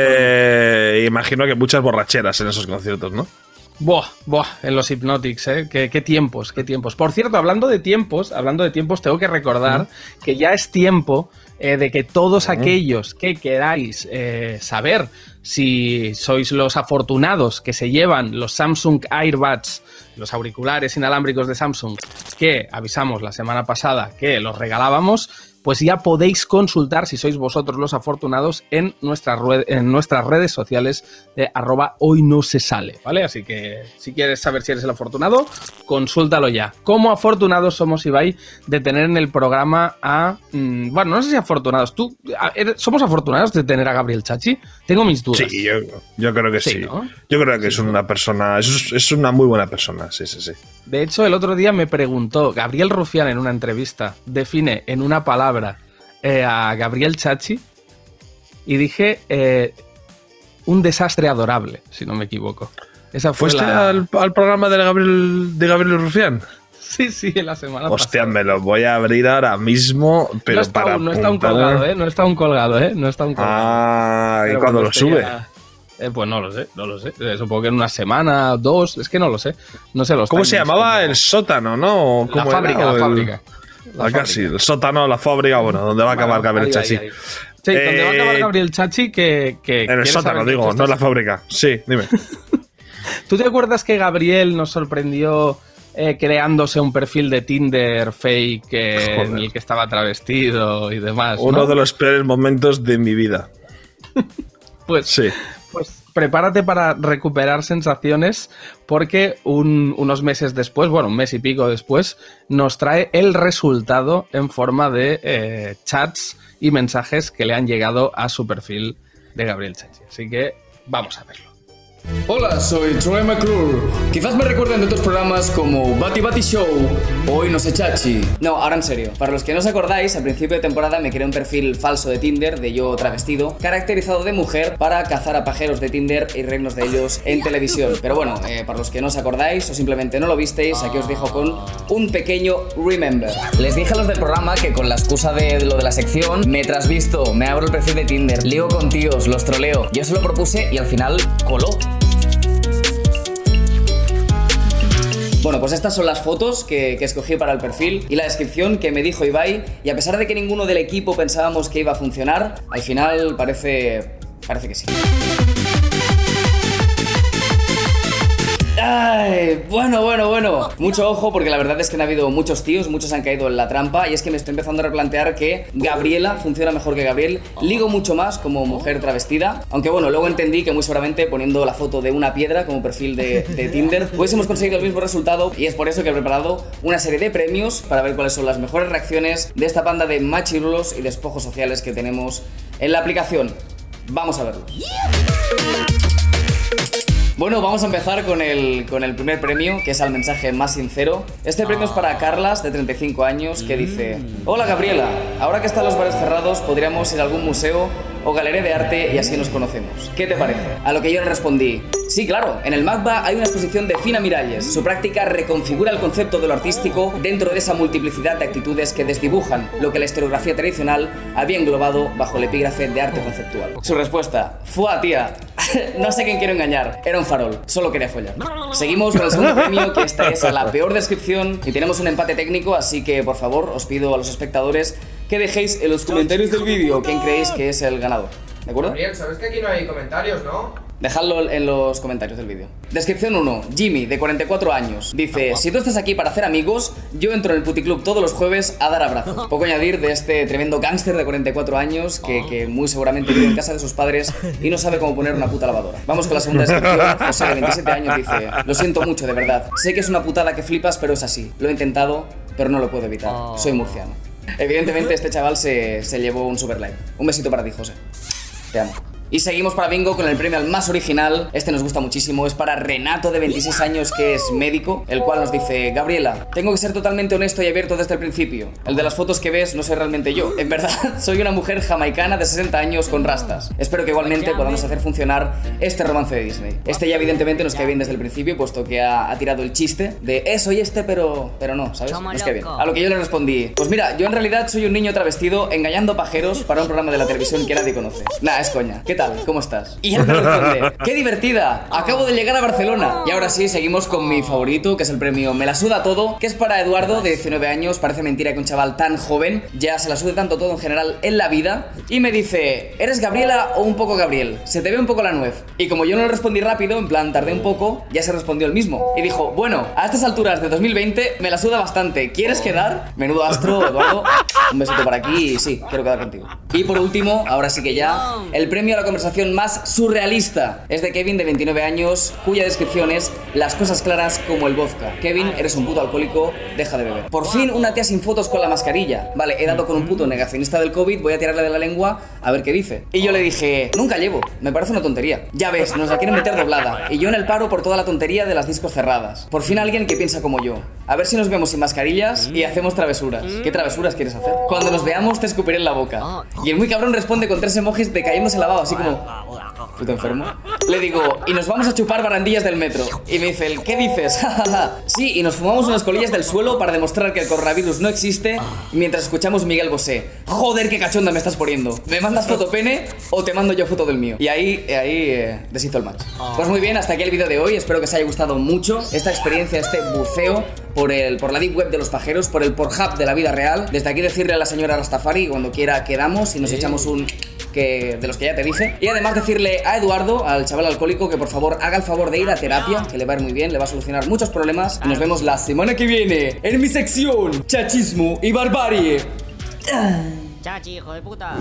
Imagino que muchas borracheras en esos conciertos, ¿no? Buah, buah, en los Hypnotics, ¿eh? ¿Qué, tiempos, qué tiempos. Por cierto, hablando de tiempos, hablando de tiempos, tengo que recordar que ya es tiempo eh, de que todos aquellos que queráis eh, saber si sois los afortunados que se llevan los Samsung Airbuds, los auriculares inalámbricos de Samsung, que avisamos la semana pasada que los regalábamos, pues ya podéis consultar si sois vosotros los afortunados en, en nuestras redes sociales de arroba hoy no se sale, ¿vale? Así que si quieres saber si eres el afortunado, consúltalo ya. ¿Cómo afortunados somos, Ibai, de tener en el programa a... Mm, bueno, no sé si afortunados. ¿Tú somos afortunados de tener a Gabriel Chachi? Tengo mis dudas. Sí, yo, creo que sí. Yo creo que es una persona... Es, es una muy buena persona, sí, sí, sí. De hecho, el otro día me preguntó, Gabriel Rufián en una entrevista define en una palabra eh, a Gabriel Chachi y dije eh, un desastre adorable, si no me equivoco. Esa fue ¿Fuiste al, programa de Gabriel, de Gabriel Rufián? Sí, sí, en la semana Hostia, me lo voy a abrir ahora mismo, pero no está, para No está un colgado, ¿eh? No está un colgado, ¿eh? No está un colgado. Ah, ¿y cuando lo sube? Eh, pues no lo sé, no lo sé. Eh, supongo que en una semana, dos, es que no lo sé. No sé los ¿Cómo se llamaba el sótano, no? La fábrica, la fábrica. La casi, el sótano, la fábrica, bueno, donde va a acabar Gabriel Chachi. Sí, donde va a acabar eh, Gabriel Chachi, que. que en el sótano, digo, no en la fábrica. Sí, dime. ¿Tú te acuerdas que Gabriel nos sorprendió creándose un perfil de Tinder fake en el que estaba travestido y demás? Uno de los peores momentos de mi vida. pues sí prepárate para recuperar sensaciones porque unos meses después, bueno, un mes y pico después, nos trae el resultado en forma de eh, chats y mensajes que le han llegado a su perfil de Gabriel Chachi. Así que vamos a verlo. Hola, soy Troy McClure. Quizás me recuerden de otros programas como Bati Bati Show o No sé Chachi. No, ahora en serio. Para los que no os acordáis, al principio de temporada me creé un perfil falso de Tinder de yo travestido, caracterizado de mujer para cazar a pajeros de Tinder y reírnos de ellos en televisión. Pero bueno, eh, para los que no os acordáis o simplemente no lo visteis, aquí os dejo con un pequeño remember. Les dije a los del programa que con la excusa de lo de la sección me trasvisto, me abro el perfil de Tinder, ligo con tíos, los troleo. Yo se lo propuse y al final coló. Bueno, pues estas son las fotos que, escogí para el perfil y la descripción que me dijo Ibai. Y a pesar de que ninguno del equipo pensábamos que iba a funcionar, al final parece, parece que sí. Ay, bueno, bueno, bueno. Mucho ojo porque la verdad es que han habido muchos tíos, muchos han caído en la trampa y es que me estoy empezando a replantear que Gabriela funciona mejor que Gabriel. Ligo mucho más como mujer travestida, aunque bueno, luego entendí que muy seguramente poniendo la foto de una piedra como perfil de, Tinder, pues hemos conseguido el mismo resultado y es por eso que he preparado una serie de premios para ver cuáles son las mejores reacciones de esta panda de machirulos y despojos sociales que tenemos en la aplicación. Vamos a verlo. Bueno, vamos a empezar con el, con el primer premio, que es el mensaje más sincero. Este premio es para Carlas, de 35 años, que dice: Hola Gabriela, ahora que están los bares cerrados, podríamos ir a algún museo o galería de arte y así nos conocemos. ¿Qué te parece? A lo que yo le respondí, sí, claro, en el MACBA hay una exposición de Fina Miralles. Su práctica reconfigura el concepto de lo artístico dentro de esa multiplicidad de actitudes que desdibujan lo que la historiografía tradicional había englobado bajo el epígrafe de arte conceptual. Su respuesta, fue tía, no sé quién quiero engañar, era un farol, solo quería follar. Seguimos con el segundo premio, que esta es la peor descripción y tenemos un empate técnico, así que por favor os pido a los espectadores que dejéis en los comentarios del vídeo quién creéis que es el ganador. ¿De acuerdo? Gabriel, sabes que aquí no hay comentarios, ¿no? Dejadlo en los comentarios del vídeo. Descripción 1. Jimmy, de 44 años. Dice, si tú estás aquí para hacer amigos, yo entro en el puticlub todos los jueves a dar abrazos. Poco añadir de este tremendo gángster de 44 años que, que, muy seguramente vive en casa de sus padres y no sabe cómo poner una puta lavadora. Vamos con la segunda descripción. José, de 27 años, dice, lo siento mucho, de verdad. Sé que es una putada que flipas, pero es así. Lo he intentado, pero no lo puedo evitar. Soy murciano. Evidentemente este chaval se, se llevó un super like. Un besito para ti, José. Te amo. Y seguimos para Bingo con el premio al más original. Este nos gusta muchísimo. Es para Renato, de 26 años, que es médico, el cual nos dice: Gabriela, tengo que ser totalmente honesto y abierto desde el principio. El de las fotos que ves no soy realmente yo. En verdad, soy una mujer jamaicana de 60 años con rastas. Espero que igualmente podamos hacer funcionar este romance de Disney. Este ya, evidentemente, nos cae bien desde el principio, puesto que ha, tirado el chiste de: eh, soy este, pero, pero no, ¿sabes? Nos cae bien. A lo que yo le respondí: Pues mira, yo en realidad soy un niño travestido engañando pajeros para un programa de la televisión que nadie conoce. Nah, es coña. ¿Qué tal? ¿Cómo estás? Y él me responde, ¡qué divertida! Acabo de llegar a Barcelona. Y ahora sí, seguimos con mi favorito, que es el premio Me la suda todo, que es para Eduardo, de 19 años. Parece mentira que un chaval tan joven ya se la sude tanto todo en general en la vida. Y me dice, ¿eres Gabriela o un poco Gabriel? Se te ve un poco la nuez. Y como yo no le respondí rápido, en plan tardé un poco, ya se respondió el mismo. Y dijo, bueno, a estas alturas de 2020 me la suda bastante. ¿Quieres quedar? Menudo astro, Eduardo. Un besito por aquí y sí, quiero quedar contigo. Y por último, ahora sí que ya, el premio a la conversación más surrealista es de Kevin de 29 años, cuya descripción es las cosas claras como el vodka. Kevin, eres un puto alcohólico, deja de beber. Por fin una tía sin fotos con la mascarilla. Vale, he dado con un puto negacionista del COVID, voy a tirarle de la lengua a ver qué dice. Y yo le dije, nunca llevo, me parece una tontería. Ya ves, nos la quieren meter doblada. Y yo en el paro por toda la tontería de las discos cerradas. Por fin alguien que piensa como yo. A ver si nos vemos sin mascarillas y hacemos travesuras. ¿Qué travesuras quieres hacer? Cuando nos veamos te escupiré en la boca. Y el muy cabrón responde con tres emojis de cayéndose lavado, así como puto enfermo. Le digo, y nos vamos a chupar barandillas del metro. Y me dice, ¿qué dices? sí, y nos fumamos unas colillas del suelo para demostrar que el coronavirus no existe mientras escuchamos Miguel Bosé. Joder, qué cachonda me estás poniendo. ¿Me mandas foto pene o te mando yo foto del mío? Y ahí, ahí eh, deshizo el match. Pues muy bien, hasta aquí el vídeo de hoy. Espero que os haya gustado mucho esta experiencia, este buceo por, el, por la deep web de los pajeros, por el porhub de la vida real. Desde aquí decirle a la señora Rastafari cuando quiera quedamos y nos echamos un que, de los que ya te dije. Y además decirle a Eduardo, al chaval alcohólico, que por favor haga el favor de ir a terapia, que le va a ir muy bien, le va a solucionar muchos problemas. Y nos vemos la semana que viene en mi sección Chachismo y Barbarie. Chachi, hijo de puta.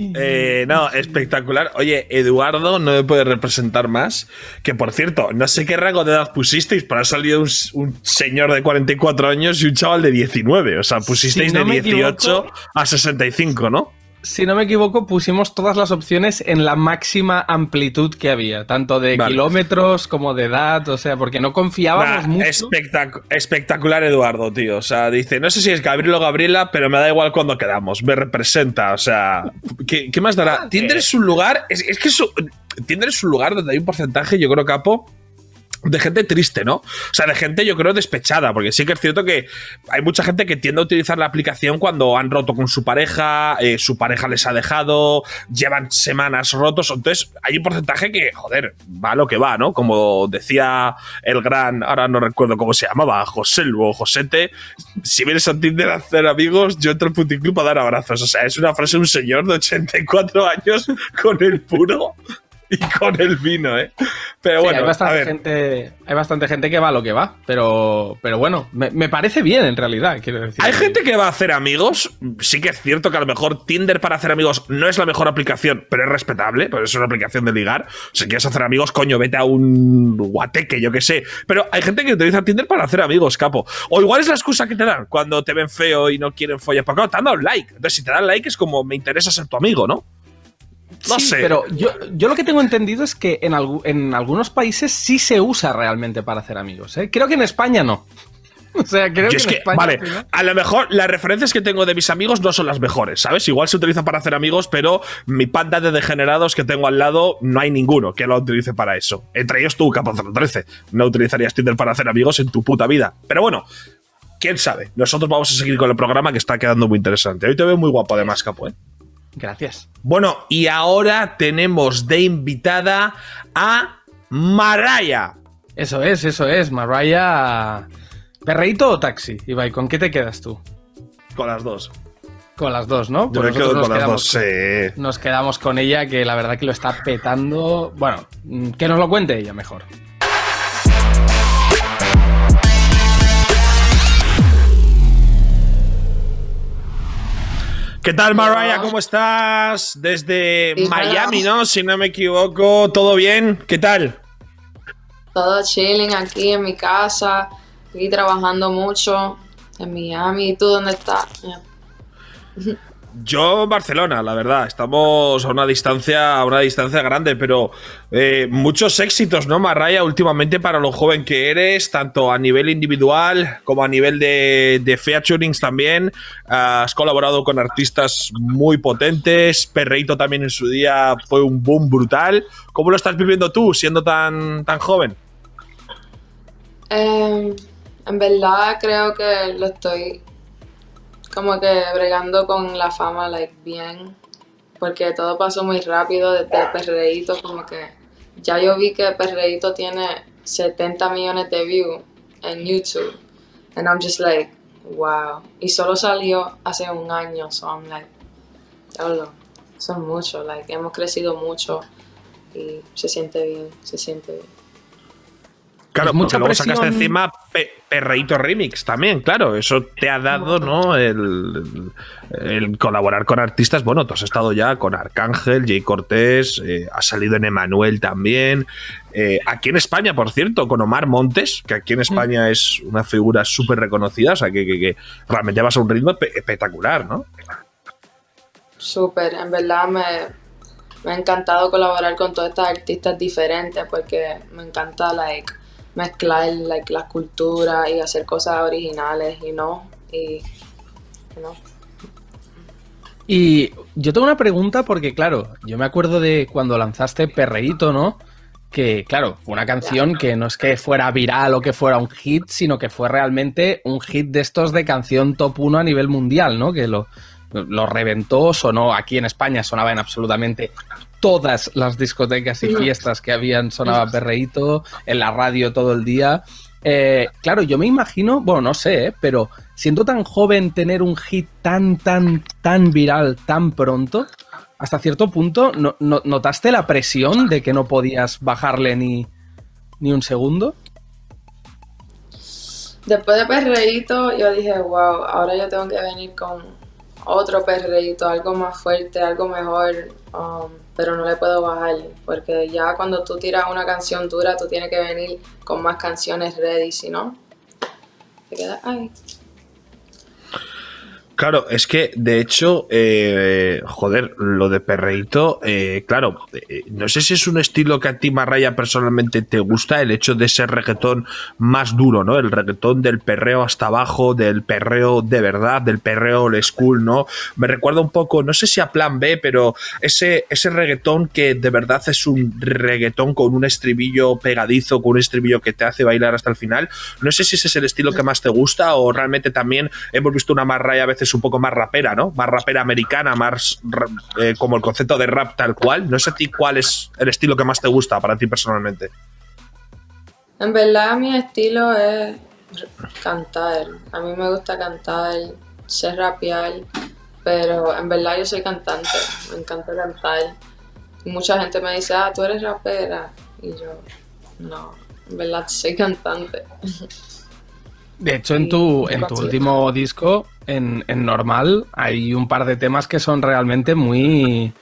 Eh, no, espectacular. Oye, Eduardo no me puede representar más. Que por cierto, no sé qué rango de edad pusisteis, pero ha salido un, señor de 44 años y un chaval de 19. O sea, pusisteis de 18 a 65, ¿no? Si no me equivoco, pusimos todas las opciones en la máxima amplitud que había, tanto de kilómetros como de edad, o sea, porque no confiábamos mucho. espectacular, Eduardo, tío. O sea, dice, no sé si es Gabriel o Gabriela, pero me da igual cuando quedamos. Me representa, o sea, ¿qué, más dará? Ah, Tinder es un lugar, es, es que Tinder es un lugar donde hay un porcentaje, yo creo, capo, de gente triste, ¿no? O sea, de gente yo creo despechada, porque sí que es cierto que hay mucha gente que tiende a utilizar la aplicación cuando han roto con su pareja, eh, su pareja les ha dejado, llevan semanas rotos, entonces hay un porcentaje que, joder, va lo que va, ¿no? Como decía el gran, ahora no recuerdo cómo se llamaba, José o Josete, si vienes a Tinder a hacer amigos, yo entro al puticlub a dar abrazos, o sea, es una frase de un señor de 84 años con el puro y con el vino, ¿eh? Pero bueno, hay bastante, Gente, hay bastante gente que va a lo que va, pero, pero bueno, me, parece bien en realidad, quiero decir. Hay gente que va a hacer amigos, sí que es cierto que a lo mejor Tinder para hacer amigos no es la mejor aplicación, pero es respetable, pues es una aplicación de ligar. Si quieres hacer amigos, coño, vete a un guateque, yo qué sé. Pero hay gente que utiliza Tinder para hacer amigos, capo. O igual es la excusa que te dan cuando te ven feo y no quieren follar. Porque claro, te han dado un like. Entonces, si te dan like es como me interesa ser tu amigo, ¿no? No sé. Pero yo, yo, lo que tengo entendido es que en, en, algunos países sí se usa realmente para hacer amigos. ¿eh? Creo que en España no. O sea, creo que, es que vale, a lo mejor las referencias que tengo de mis amigos no son las mejores, ¿sabes? Igual se utilizan para hacer amigos, pero mi panda de degenerados que tengo al lado no hay ninguno que lo utilice para eso. Entre ellos tú, Capozono 13. No utilizarías Tinder para hacer amigos en tu puta vida. Pero bueno, quién sabe. Nosotros vamos a seguir con el programa que está quedando muy interesante. Hoy te veo muy guapo además, Capo, ¿eh? Gracias. Bueno, y ahora tenemos de invitada a Maraya. Eso es, eso es. Maraya. ¿Perreíto o taxi? Ibai, ¿con qué te quedas tú? Con las dos. Con las dos, ¿no? Yo pues me quedo con las dos, sí. Nos quedamos con ella, que la verdad que lo está petando. Bueno, que nos lo cuente ella mejor. ¿Qué tal, Mariah? ¿Cómo estás? Desde Miami, ¿no? Si no me equivoco, ¿todo bien? ¿Qué tal? Todo chilling aquí en mi casa, aquí trabajando mucho en Miami. ¿Y tú dónde estás? Yo Barcelona, la verdad. Estamos a una distancia, a una distancia grande, pero eh, muchos éxitos, ¿no, Marraya? Últimamente para lo joven que eres, tanto a nivel individual como a nivel de, de featurings también. Has colaborado con artistas muy potentes. Perreito también en su día fue un boom brutal. ¿Cómo lo estás viviendo tú, siendo tan, tan joven? Em, en verdad creo que lo estoy como que bregando con la fama, like, bien, porque todo pasó muy rápido desde Perreíto, como que ya yo vi que Perreíto tiene 70 millones de views en YouTube, and I'm just like, wow, y solo salió hace un año, so I'm like, diablo, son muchos, like, hemos crecido mucho y se siente bien, se siente bien. Claro, mucha luego sacaste encima Perreito Remix también, claro. Eso te ha dado, ¿no? El, colaborar con artistas. Bueno, tú has estado ya con Arcángel, Jay Cortés, eh, has salido en Emanuel también. Eh, aquí en España, por cierto, con Omar Montes, que aquí en España es una figura súper reconocida, o sea, que, realmente vas a un ritmo espectacular, ¿no? Súper, en verdad me, me ha encantado colaborar con todas estas artistas diferentes porque me encanta, like mezclar like, la cultura y hacer cosas originales y no. Y, y yo tengo una pregunta porque, claro, yo me acuerdo de cuando lanzaste Perreíto, ¿no? Que, claro, fue una canción que no es que fuera viral o que fuera un hit, sino que fue realmente un hit de estos de canción top 1 a nivel mundial, ¿no? Que lo, lo reventó, sonó aquí en España, sonaba en absolutamente todas las discotecas y fiestas que habían sonaba perreíto, en la radio todo el día. Eh, claro, yo me imagino, bueno, no sé, ¿eh? pero siendo tan joven, tener un hit tan, tan, tan viral tan pronto, hasta cierto punto, no, ¿notaste la presión de que no podías bajarle ni, ni un segundo? Después de Perreíto, yo dije, wow, ahora yo tengo que venir con otro Perreíto, algo más fuerte, algo mejor. Um, pero no le puedo bajar, porque ya cuando tú tiras una canción dura, tú tienes que venir con más canciones ready, si no, te quedas ahí. Claro, es que de hecho, eh, joder, lo de perreíto, eh, claro, eh, no sé si es un estilo que a ti, Marraya, personalmente te gusta, el hecho de ser reggaetón más duro, ¿no? El reggaetón del perreo hasta abajo, del perreo de verdad, del perreo old school, ¿no? Me recuerda un poco, no sé si a plan B, pero ese, ese reggaetón que de verdad es un reggaetón con un estribillo pegadizo, con un estribillo que te hace bailar hasta el final. No sé si ese es el estilo que más te gusta o realmente también hemos visto una Marraya a veces un poco más rapera, ¿no? Más rapera americana, más eh, como el concepto de rap tal cual. No sé a ti cuál es el estilo que más te gusta para ti personalmente. En verdad mi estilo es cantar. A mí me gusta cantar, ser rapear, pero en verdad yo soy cantante. Me encanta cantar. Mucha gente me dice, ah, tú eres rapera. Y yo, no, en verdad soy cantante. De hecho, en tu, en tu último disco, en, normal, hay un par de temas que son realmente muy.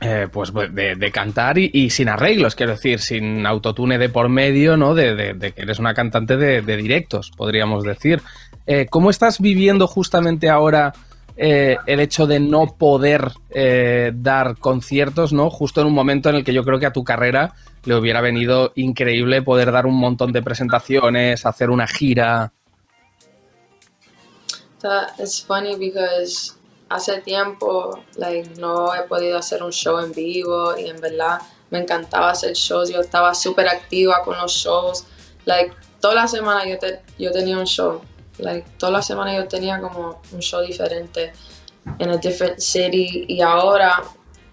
Eh, pues de, cantar y, sin arreglos, quiero decir, sin autotune de por medio, ¿no? De, que eres una cantante de, directos, podríamos decir. Eh, ¿Cómo estás viviendo justamente ahora eh, el hecho de no poder dar conciertos, ¿no? Justo en un momento en el que yo creo que a tu carrera le hubiera venido increíble poder dar un montón de presentaciones, hacer una gira. Is funny because hace tiempo like, no he podido hacer un show en vivo y en verdad me encantaba hacer shows. Yo estaba súper activa con los shows. Like, toda la semana yo, yo tenía un show. Like, toda la semana yo tenía como un show diferente en a different city y ahora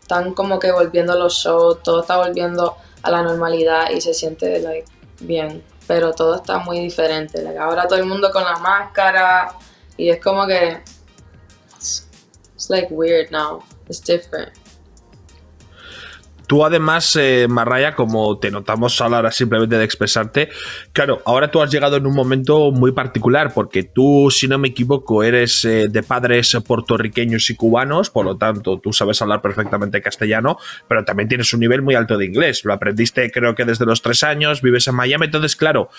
están como que volviendo los shows, todo está volviendo a la normalidad y se siente like, bien, pero todo está muy diferente. Like, ahora todo el mundo con la máscara y es como que it's like weird now. It's different. Tú además, eh, Marraya, como te notamos hablar simplemente de expresarte, claro, ahora tú has llegado en un momento muy particular porque tú, si no me equivoco, eres eh, de padres puertorriqueños y cubanos, por lo tanto, tú sabes hablar perfectamente castellano, pero también tienes un nivel muy alto de inglés. Lo aprendiste creo que desde los tres años, vives en Miami, entonces, claro,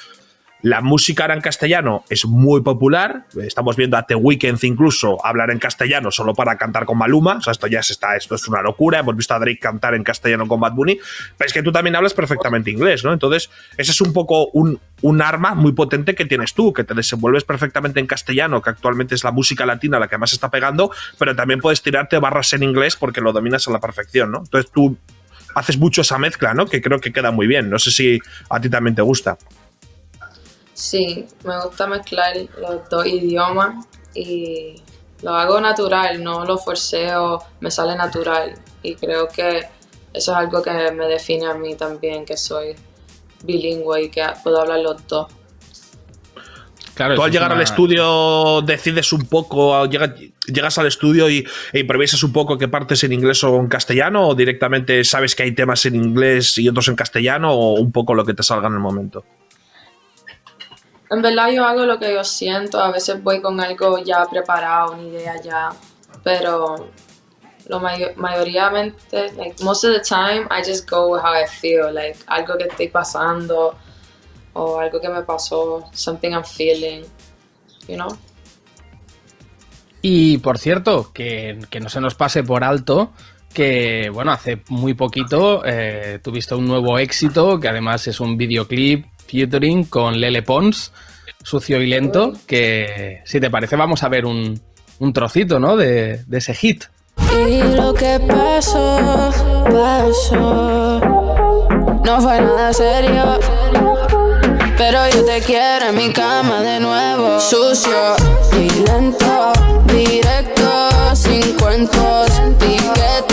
la música ahora en castellano es muy popular. Estamos viendo a The Weeknd incluso hablar en castellano solo para cantar con Maluma. O sea, esto ya está, esto es una locura. Hemos visto a Drake cantar en castellano con Bad Bunny. Pero es que tú también hablas perfectamente inglés, ¿no? Entonces, ese es un poco un, un arma muy potente que tienes tú, que te desenvuelves perfectamente en castellano, que actualmente es la música latina la que más está pegando, pero también puedes tirarte barras en inglés porque lo dominas a la perfección, ¿no? Entonces tú haces mucho esa mezcla, ¿no? Que creo que queda muy bien. No sé si a ti también te gusta. Sí, me gusta mezclar los dos idiomas y lo hago natural, no lo forceo, me sale natural y creo que eso es algo que me define a mí también, que soy bilingüe y que puedo hablar los dos. Claro, Tú al llegar al estudio decides un poco, llegas, llegas al estudio y, e improvisas un poco qué partes en inglés o en castellano o directamente sabes que hay temas en inglés y otros en castellano o un poco lo que te salga en el momento. En verdad yo hago lo que yo siento, a veces voy con algo ya preparado, una idea ya, pero lo mayor, mayoritariamente, like most of the time, I just go with how I feel, like algo que estoy pasando o algo que me pasó, something I'm feeling, you know. Y por cierto, que, no se nos pase por alto que, bueno, hace muy poquito eh, tuviste un nuevo éxito, que además es un videoclip featuring con Lele Pons, Sucio y Lento, que si te parece vamos a ver un, un trocito, ¿no? De, de, ese hit. Y lo que pasó, pasó, no fue nada serio. Pero yo te quiero en mi cama de nuevo. Sucio y lento, directo, sin cuentos, piquete,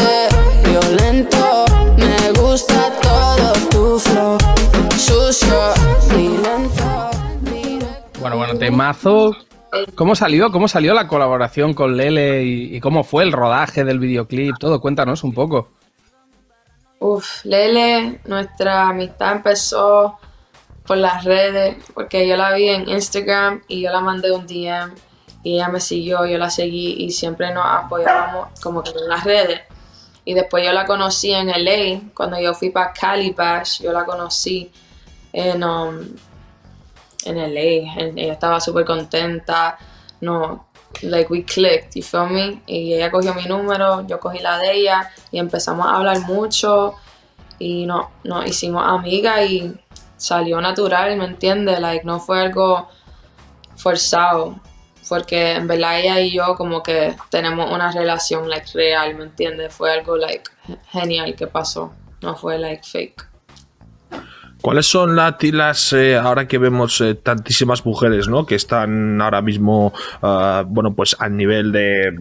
temazo. ¿Cómo salió? ¿Cómo salió la colaboración con Lele y, cómo fue el rodaje del videoclip? Todo, cuéntanos un poco. Uf, Lele, nuestra amistad empezó por las redes, porque yo la vi en Instagram y yo la mandé un DM y ella me siguió, yo la seguí y siempre nos apoyábamos como que en las redes. Y después yo la conocí en LA, cuando yo fui para Cali Bash, yo la conocí en, um, en LA. Ella estaba súper contenta. No, like we clicked, you feel me? Y ella cogió mi número, yo cogí la de ella y empezamos a hablar mucho y no, nos hicimos amigas y salió natural, ¿me entiendes? Like no fue algo forzado, porque en verdad ella y yo como que tenemos una relación like real, ¿me entiendes? Fue algo like genial que pasó, no fue like fake. ¿Cuáles son las, eh, ahora que vemos eh, tantísimas mujeres, ¿no? Que están ahora mismo, ah, bueno, pues al nivel de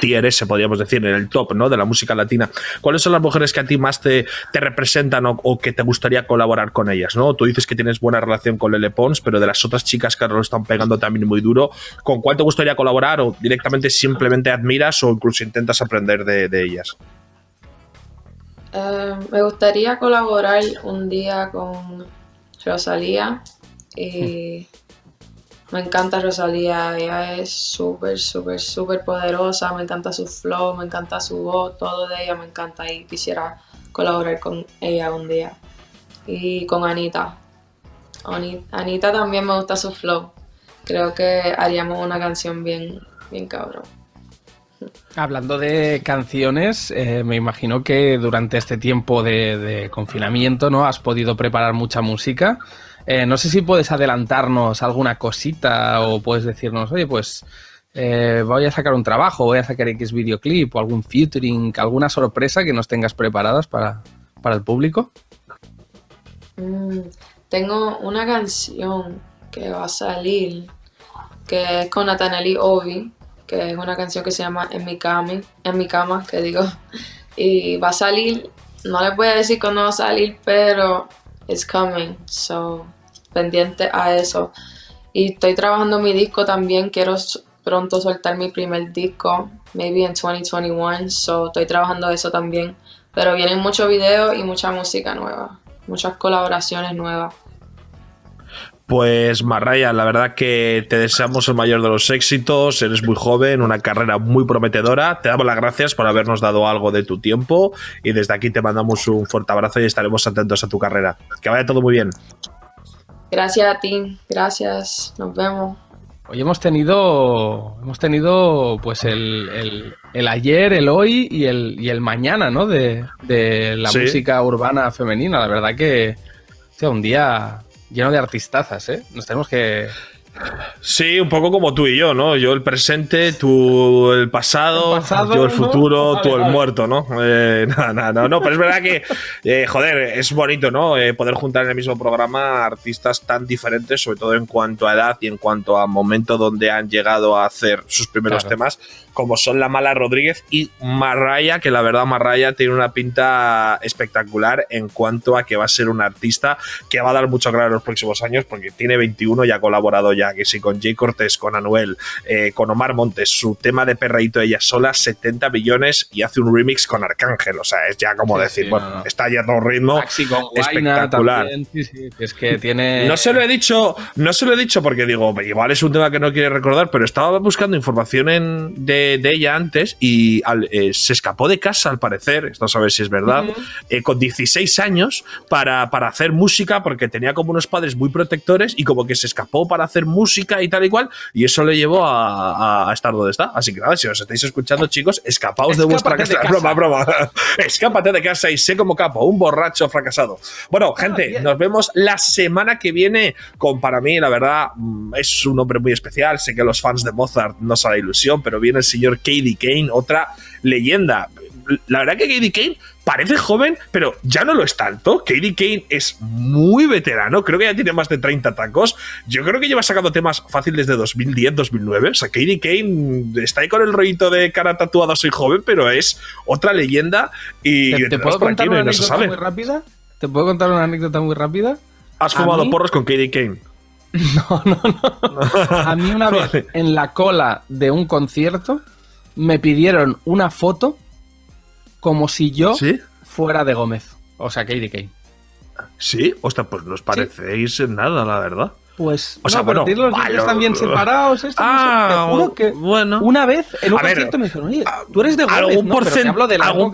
tier se podríamos decir, en el top, ¿no? De la música latina. ¿Cuáles son las mujeres que a ti más te, te representan o, que te gustaría colaborar con ellas, ¿no? Tú dices que tienes buena relación con Lele Pons, pero de las otras chicas que ahora lo están pegando también muy duro, ¿con cuál te gustaría colaborar o directamente simplemente admiras o incluso intentas aprender de ellas? Eh, me gustaría colaborar un día con Rosalía y me encanta Rosalía, ella es súper, súper, súper poderosa, me encanta su flow, me encanta su voz, todo de ella me encanta y quisiera colaborar con ella un día. Y con Anita. Anita también me gusta su flow. Creo que haríamos una canción bien, bien cabrón. Hablando de canciones, eh, me imagino que durante este tiempo de, confinamiento no has podido preparar mucha música. Eh, no sé si puedes adelantarnos alguna cosita o puedes decirnos, oye, pues eh, voy a sacar un trabajo, voy a sacar X videoclip o algún featuring, alguna sorpresa que nos tengas preparadas para, para el público? Mm, tengo una canción que va a salir, que es con Nathaniel Ovi, que es una canción que se llama En mi cama, en mi cama, que digo, y va a salir, no les voy a decir cuándo va a salir, pero it's coming, so pendiente a eso. Y estoy trabajando mi disco también, quiero pronto soltar mi primer disco, maybe en 2021, so estoy trabajando eso también. Pero vienen muchos videos y mucha música nueva, muchas colaboraciones nuevas. Pues Marraya, la verdad que te deseamos el mayor de los éxitos, eres muy joven, una carrera muy prometedora, te damos las gracias por habernos dado algo de tu tiempo y desde aquí te mandamos un fuerte abrazo y estaremos atentos a tu carrera. Que vaya todo muy bien. Gracias a ti, gracias, nos vemos. Hoy hemos tenido, hemos tenido pues el, ayer, el hoy y el, y el mañana, ¿no? De, la música urbana femenina. La verdad que, sea, un día lleno de artistazas, ¿eh? Nos tenemos que, Sí, un poco como tú y yo, ¿no? Yo el presente, tú el pasado, yo el futuro, tú el muerto, ¿no? Eh, no, no, no, no, pero es verdad que, eh, joder, es bonito, ¿no? Eh, poder juntar en el mismo programa artistas tan diferentes, sobre todo en cuanto a edad y en cuanto a momento donde han llegado a hacer sus primeros temas, como son La Mala Rodríguez y Marraya, que la verdad Marraya tiene una pinta espectacular en cuanto a que va a ser un artista que va a dar mucho claro en los próximos años, porque tiene 21 y ha colaborado ya, que sí, con Jay Cortés, con Anuel, eh, con Omar Montes, su tema de perreíto ella sola, 70 millones y hace un remix con Arcángel, o sea, es ya como decir, bueno, está ya todo ritmo espectacular. es que tiene... No se lo he dicho, no se lo he dicho porque digo, igual es un tema que no quiere recordar, pero estaba buscando información en, de de, ella antes y eh, se escapó de casa, al parecer, esto no sabes si es verdad, eh, con 16 años para, para, hacer música porque tenía como unos padres muy protectores y como que se escapó para hacer música y tal y cual y eso le llevó a, estar donde está. Así que nada, si os estáis escuchando chicos, escapaos de vuestra casa. Broma, broma. Escápate de casa y sé como capo, un borracho fracasado. Bueno, ah, gente, nos vemos la semana que viene con para mí, la verdad, mm, es un hombre muy especial. Sé que los fans de Mozart no la ilusión, pero viene señor Katie Kane, otra leyenda. La verdad que Katie Kane parece joven, pero ya no lo es tanto. Katie Kane es muy veterano, creo que ya tiene más de 30 tacos. Yo creo que lleva sacando temas fácil desde 2010, 2009. O sea, Katie Kane está ahí con el rollito de cara tatuada, soy joven, pero es otra leyenda. Y ¿Te, puedo contar una anécdota muy rápida? ¿Te puedo contar una anécdota muy rápida? ¿Has fumado porros con Katie Kane? No, no, no. A mí una vez en la cola de un concierto me pidieron una foto como si yo fuera de Gómez. O sea, Katie Kane. ¿Sí? Ostras, pues no os parecéis en nada, la verdad. Pues, o sea, bueno, los están bien separados. Esto, ah, no sé, que bueno. Una vez en un concierto me dijeron, oye, tú eres de Gómez, algún, no, hablo de la algún,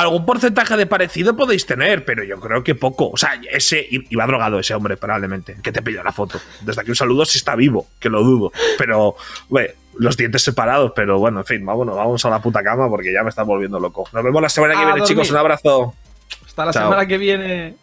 algún porcentaje de parecido podéis tener, pero yo creo que poco. O sea, ese iba drogado ese hombre, probablemente, que te pidió la foto. Desde aquí un saludo si está vivo, que lo dudo. Pero, güey, los dientes separados, pero bueno, en fin, vámonos, vamos a la puta cama porque ya me está volviendo loco. Nos vemos la semana que viene, chicos. Un abrazo. Hasta la semana que viene.